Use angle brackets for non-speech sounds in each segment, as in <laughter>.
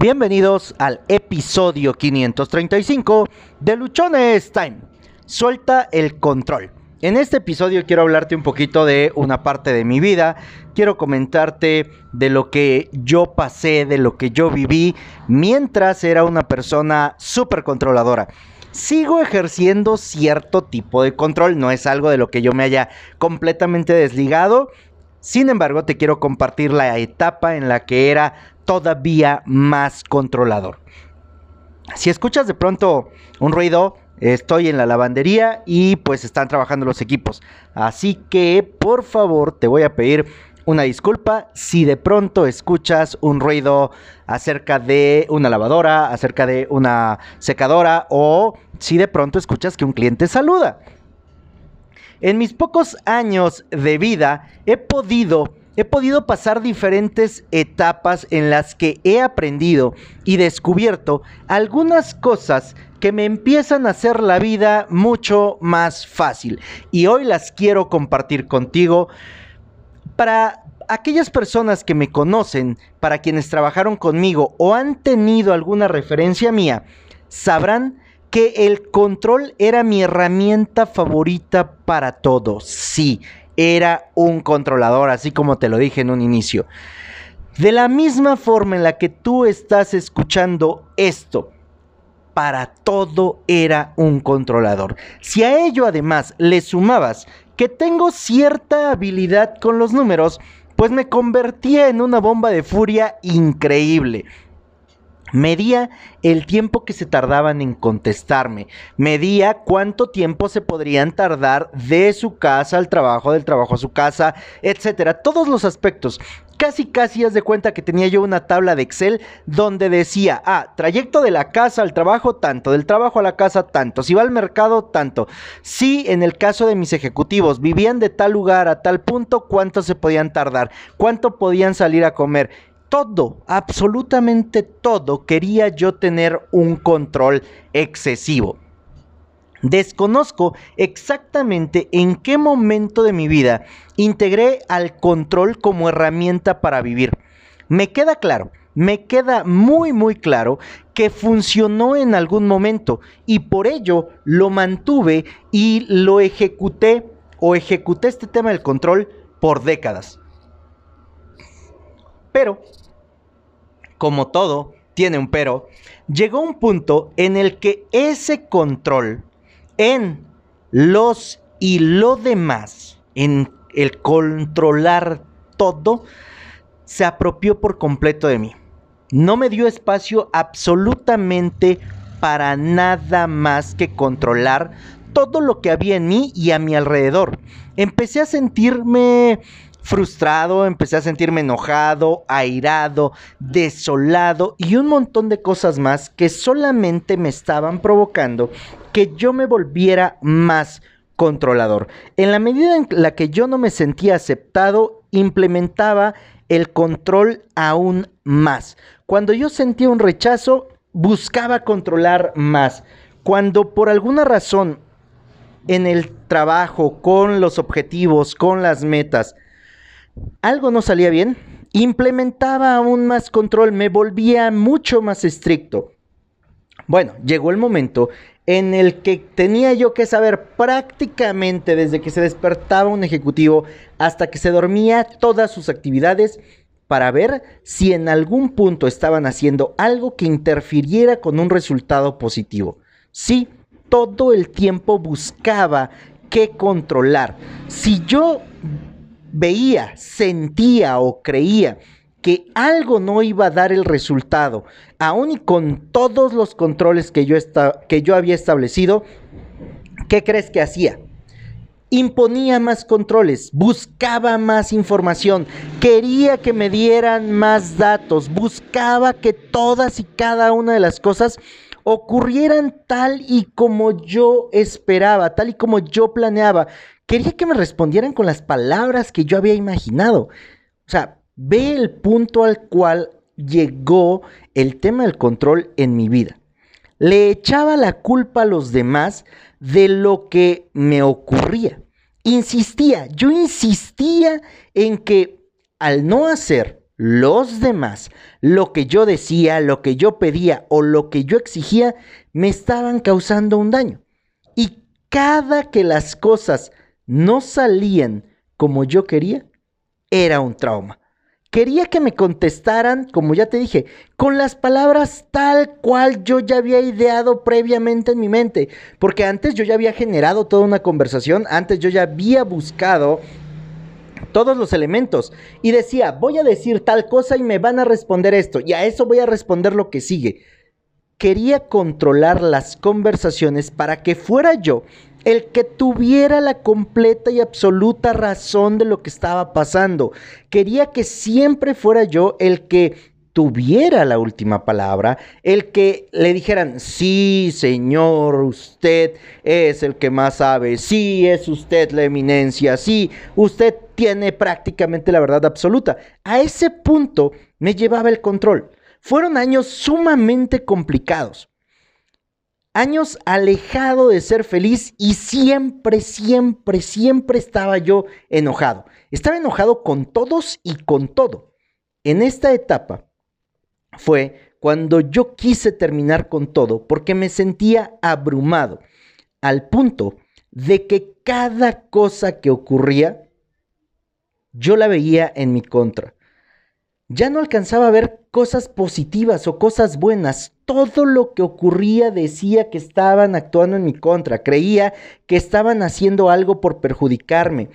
Bienvenidos al episodio 535 de Luchones Time. Suelta el control. En este episodio quiero hablarte un poquito de una parte de mi vida. Quiero comentarte de lo que yo pasé, de lo que yo viví mientras era una persona súper controladora. Sigo ejerciendo cierto tipo de control, no es algo de lo que yo me haya completamente desligado. Sin embargo, te quiero compartir la etapa en la que era todavía más controlador. Si escuchas de pronto un ruido, estoy en la lavandería y pues están trabajando los equipos. Así que por favor te voy a pedir una disculpa si de pronto escuchas un ruido acerca de una lavadora, acerca de una secadora o si de pronto escuchas que un cliente saluda. En mis pocos años de vida he podido he podido pasar diferentes etapas en las que he aprendido y descubierto algunas cosas que me empiezan a hacer la vida mucho más fácil. Y hoy las quiero compartir contigo para aquellas personas que me conocen, para quienes trabajaron conmigo o han tenido alguna referencia mía, sabrán que el control era mi herramienta favorita para todo. Sí, era un controlador, así como te lo dije en un inicio. De la misma forma en la que tú estás escuchando esto, para todo era un controlador. Si a ello además le sumabas que tengo cierta habilidad con los números, pues me convertía en una bomba de furia increíble. Medía el tiempo que se tardaban en contestarme. Medía cuánto tiempo se podrían tardar de su casa al trabajo, del trabajo a su casa, etcétera. Todos los aspectos. Casi, casi haz de cuenta que tenía yo una tabla de Excel donde decía, ah, trayecto de la casa al trabajo, tanto, del trabajo a la casa, tanto, si va al mercado, tanto. Si en el caso de mis ejecutivos vivían de tal lugar a tal punto, cuánto se podían tardar, cuánto podían salir a comer todo, absolutamente todo, quería yo tener un control excesivo. Desconozco exactamente en qué momento de mi vida integré al control como herramienta para vivir. Me queda claro, me queda muy muy claro que funcionó en algún momento y por ello lo mantuve y lo ejecuté o ejecuté este tema del control por décadas. Pero, como todo, tiene un pero, llegó un punto en el que ese control en los y lo demás, en el controlar todo, se apropió por completo de mí. No me dio espacio absolutamente para nada más que controlar todo lo que había en mí y a mi alrededor. Empecé a sentirme frustrado, empecé a sentirme enojado, airado, desolado y un montón de cosas más que solamente me estaban provocando que yo me volviera más controlador. En la medida en la que yo no me sentía aceptado, implementaba el control aún más. Cuando yo sentía un rechazo, buscaba controlar más. Cuando por alguna razón en el trabajo, con los objetivos, con las metas, algo no salía bien, implementaba aún más control, me volvía mucho más estricto. Bueno, llegó el momento en el que tenía yo que saber prácticamente desde que se despertaba un ejecutivo hasta que se dormía todas sus actividades para ver si en algún punto estaban haciendo algo que interfiriera con un resultado positivo. Sí, todo el tiempo buscaba qué controlar. Si yo veía, sentía o creía que algo no iba a dar el resultado, aun y con todos los controles que yo, que yo había establecido, ¿qué crees que hacía? Imponía más controles, buscaba más información, quería que me dieran más datos, buscaba que todas y cada una de las cosas ocurrieran tal y como yo esperaba, tal y como yo planeaba, quería que me respondieran con las palabras que yo había imaginado. O sea, ve el punto al cual llegó el tema del control en mi vida. Le echaba la culpa a los demás de lo que me ocurría. Insistía, yo insistía en que al no hacer los demás, lo que yo decía, lo que yo pedía o lo que yo exigía, me estaban causando un daño. Y cada que las cosas no salían como yo quería, era un trauma. Quería que me contestaran, como ya te dije, con las palabras tal cual yo ya había ideado previamente en mi mente. Porque antes yo ya había generado toda una conversación, antes yo ya había buscado todos los elementos y decía, voy a decir tal cosa y me van a responder esto, y a eso voy a responder lo que sigue. Quería controlar las conversaciones para que fuera yo el que tuviera la completa y absoluta razón de lo que estaba pasando. Quería que siempre fuera yo el que tuviera la última palabra, el que le dijeran, sí, señor, usted es el que más sabe, sí, es usted la eminencia, sí, usted tiene prácticamente la verdad absoluta. A ese punto me llevaba el control. Fueron años sumamente complicados años alejado de ser feliz y siempre, siempre, siempre estaba yo enojado. Estaba enojado con todos y con todo. En esta etapa fue cuando yo quise terminar con todo porque me sentía abrumado al punto de que cada cosa que ocurría yo la veía en mi contra. Ya no alcanzaba a ver cosas positivas o cosas buenas. Todo lo que ocurría decía que estaban actuando en mi contra. Creía que estaban haciendo algo por perjudicarme.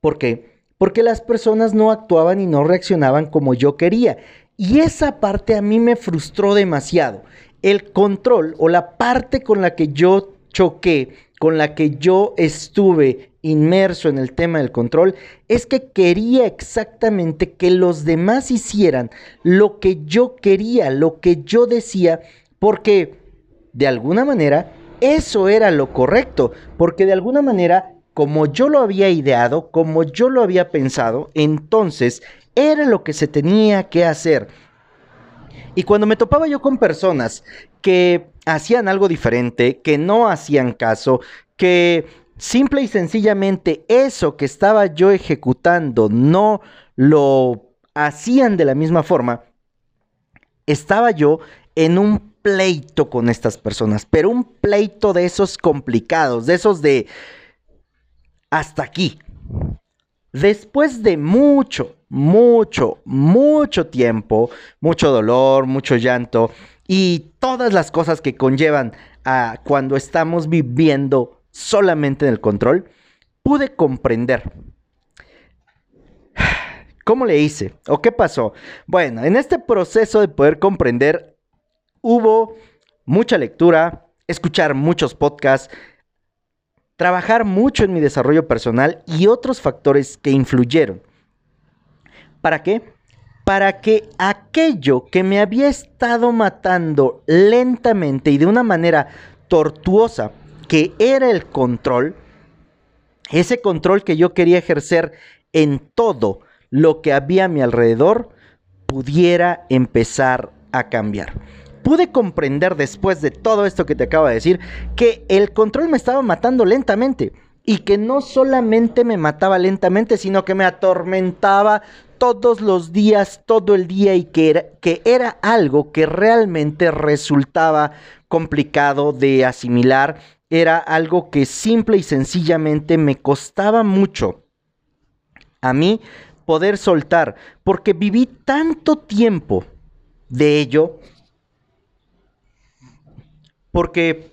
¿Por qué? Porque las personas no actuaban y no reaccionaban como yo quería. Y esa parte a mí me frustró demasiado. El control o la parte con la que yo choqué, con la que yo estuve inmerso en el tema del control es que quería exactamente que los demás hicieran lo que yo quería, lo que yo decía, porque de alguna manera eso era lo correcto, porque de alguna manera, como yo lo había ideado, como yo lo había pensado, entonces era lo que se tenía que hacer. Y cuando me topaba yo con personas que hacían algo diferente, que no hacían caso, que simple y sencillamente eso que estaba yo ejecutando no lo hacían de la misma forma, estaba yo en un pleito con estas personas, pero un pleito de esos complicados, de esos de hasta aquí. Después de mucho, mucho, mucho tiempo, mucho dolor, mucho llanto y todas las cosas que conllevan a cuando estamos viviendo solamente en el control, pude comprender. <sighs> ¿Cómo le hice? ¿O qué pasó? Bueno, en este proceso de poder comprender hubo mucha lectura, escuchar muchos podcasts, trabajar mucho en mi desarrollo personal y otros factores que influyeron. ¿Para qué? Para que aquello que me había estado matando lentamente y de una manera tortuosa que era el control, ese control que yo quería ejercer en todo lo que había a mi alrededor, pudiera empezar a cambiar. Pude comprender después de todo esto que te acabo de decir que el control me estaba matando lentamente y que no solamente me mataba lentamente, sino que me atormentaba todos los días, todo el día y que era, que era algo que realmente resultaba complicado de asimilar. Era algo que simple y sencillamente me costaba mucho a mí poder soltar, porque viví tanto tiempo de ello, porque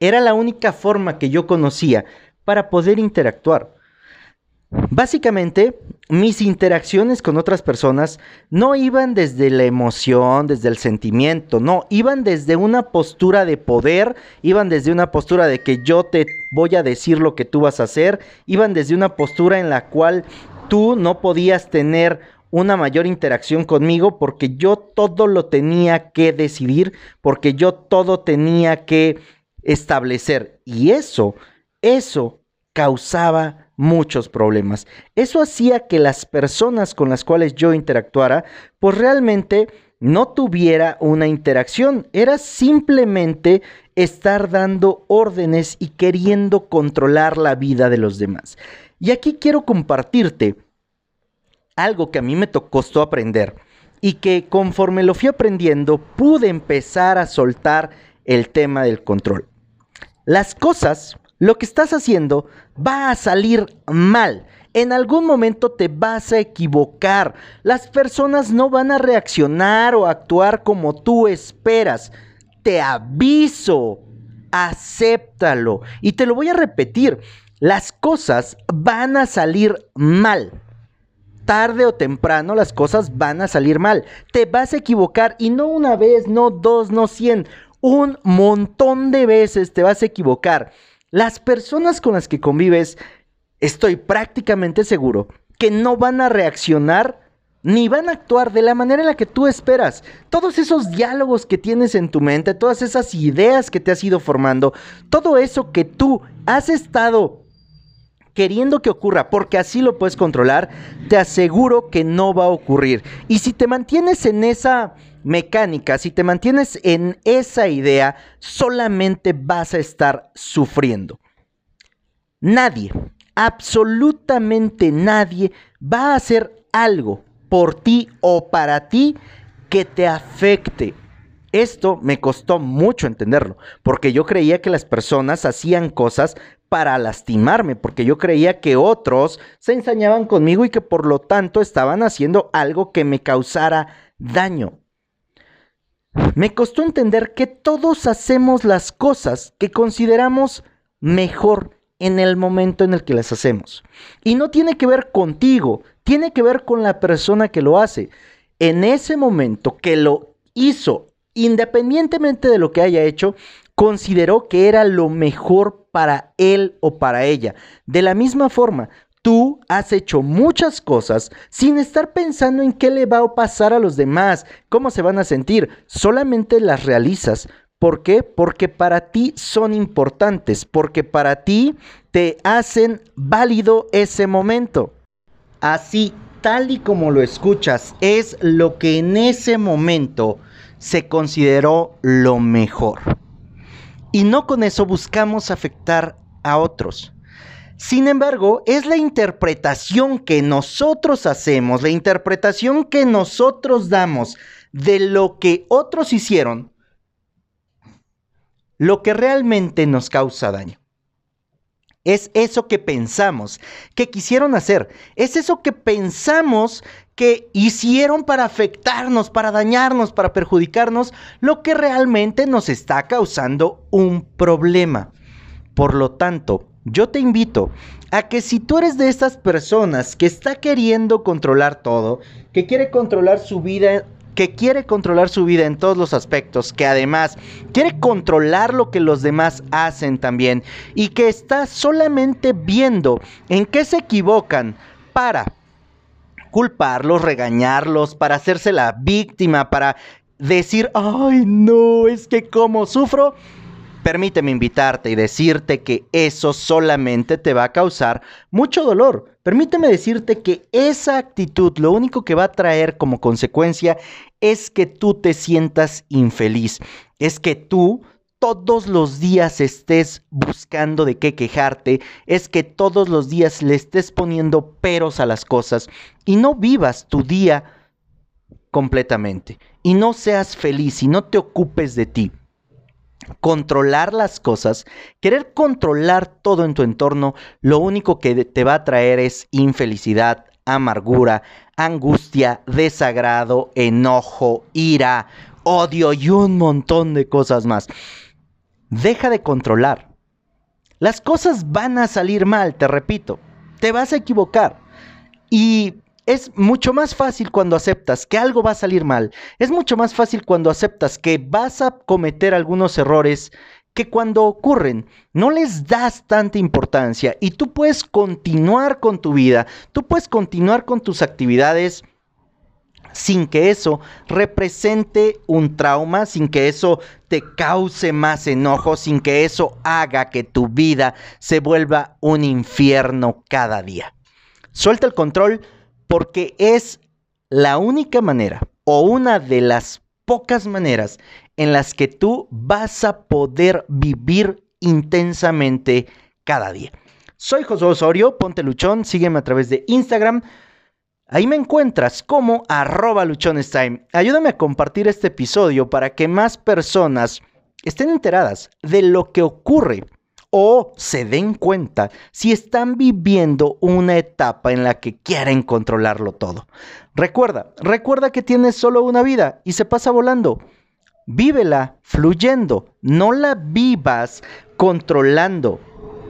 era la única forma que yo conocía para poder interactuar. Básicamente, mis interacciones con otras personas no iban desde la emoción, desde el sentimiento, no, iban desde una postura de poder, iban desde una postura de que yo te voy a decir lo que tú vas a hacer, iban desde una postura en la cual tú no podías tener una mayor interacción conmigo porque yo todo lo tenía que decidir, porque yo todo tenía que establecer. Y eso, eso causaba muchos problemas. Eso hacía que las personas con las cuales yo interactuara, pues realmente no tuviera una interacción. Era simplemente estar dando órdenes y queriendo controlar la vida de los demás. Y aquí quiero compartirte algo que a mí me costó aprender y que conforme lo fui aprendiendo pude empezar a soltar el tema del control. Las cosas, lo que estás haciendo, va a salir mal. En algún momento te vas a equivocar. Las personas no van a reaccionar o actuar como tú esperas. Te aviso. Acéptalo. Y te lo voy a repetir. Las cosas van a salir mal tarde o temprano las cosas van a salir mal. Te vas a equivocar y no una vez, no dos, no cien. Un montón de veces te vas a equivocar. Las personas con las que convives, estoy prácticamente seguro que no van a reaccionar ni van a actuar de la manera en la que tú esperas. Todos esos diálogos que tienes en tu mente, todas esas ideas que te has ido formando, todo eso que tú has estado queriendo que ocurra, porque así lo puedes controlar, te aseguro que no va a ocurrir. Y si te mantienes en esa mecánica, si te mantienes en esa idea, solamente vas a estar sufriendo. Nadie, absolutamente nadie va a hacer algo por ti o para ti que te afecte esto me costó mucho entenderlo, porque yo creía que las personas hacían cosas para lastimarme, porque yo creía que otros se ensañaban conmigo y que por lo tanto estaban haciendo algo que me causara daño. Me costó entender que todos hacemos las cosas que consideramos mejor en el momento en el que las hacemos. Y no tiene que ver contigo, tiene que ver con la persona que lo hace. En ese momento que lo hizo independientemente de lo que haya hecho, consideró que era lo mejor para él o para ella. De la misma forma, tú has hecho muchas cosas sin estar pensando en qué le va a pasar a los demás, cómo se van a sentir, solamente las realizas. ¿Por qué? Porque para ti son importantes, porque para ti te hacen válido ese momento. Así, tal y como lo escuchas, es lo que en ese momento se consideró lo mejor. Y no con eso buscamos afectar a otros. Sin embargo, es la interpretación que nosotros hacemos, la interpretación que nosotros damos de lo que otros hicieron, lo que realmente nos causa daño. Es eso que pensamos que quisieron hacer. Es eso que pensamos que hicieron para afectarnos, para dañarnos, para perjudicarnos, lo que realmente nos está causando un problema. Por lo tanto, yo te invito a que si tú eres de estas personas que está queriendo controlar todo, que quiere controlar su vida, que quiere controlar su vida en todos los aspectos, que además quiere controlar lo que los demás hacen también y que está solamente viendo en qué se equivocan para culparlos, regañarlos, para hacerse la víctima, para decir, ay no, es que como sufro, permíteme invitarte y decirte que eso solamente te va a causar mucho dolor. Permíteme decirte que esa actitud lo único que va a traer como consecuencia es que tú te sientas infeliz, es que tú todos los días estés buscando de qué quejarte, es que todos los días le estés poniendo peros a las cosas y no vivas tu día completamente y no seas feliz y no te ocupes de ti. Controlar las cosas, querer controlar todo en tu entorno, lo único que te va a traer es infelicidad, amargura, angustia, desagrado, enojo, ira, odio y un montón de cosas más. Deja de controlar. Las cosas van a salir mal, te repito. Te vas a equivocar. Y es mucho más fácil cuando aceptas que algo va a salir mal. Es mucho más fácil cuando aceptas que vas a cometer algunos errores que cuando ocurren no les das tanta importancia y tú puedes continuar con tu vida, tú puedes continuar con tus actividades sin que eso represente un trauma, sin que eso te cause más enojo, sin que eso haga que tu vida se vuelva un infierno cada día. Suelta el control porque es la única manera o una de las pocas maneras en las que tú vas a poder vivir intensamente cada día. Soy José Osorio, ponte luchón, sígueme a través de Instagram Ahí me encuentras como arroba luchonestime. Ayúdame a compartir este episodio para que más personas estén enteradas de lo que ocurre o se den cuenta si están viviendo una etapa en la que quieren controlarlo todo. Recuerda, recuerda que tienes solo una vida y se pasa volando. Vívela fluyendo, no la vivas controlando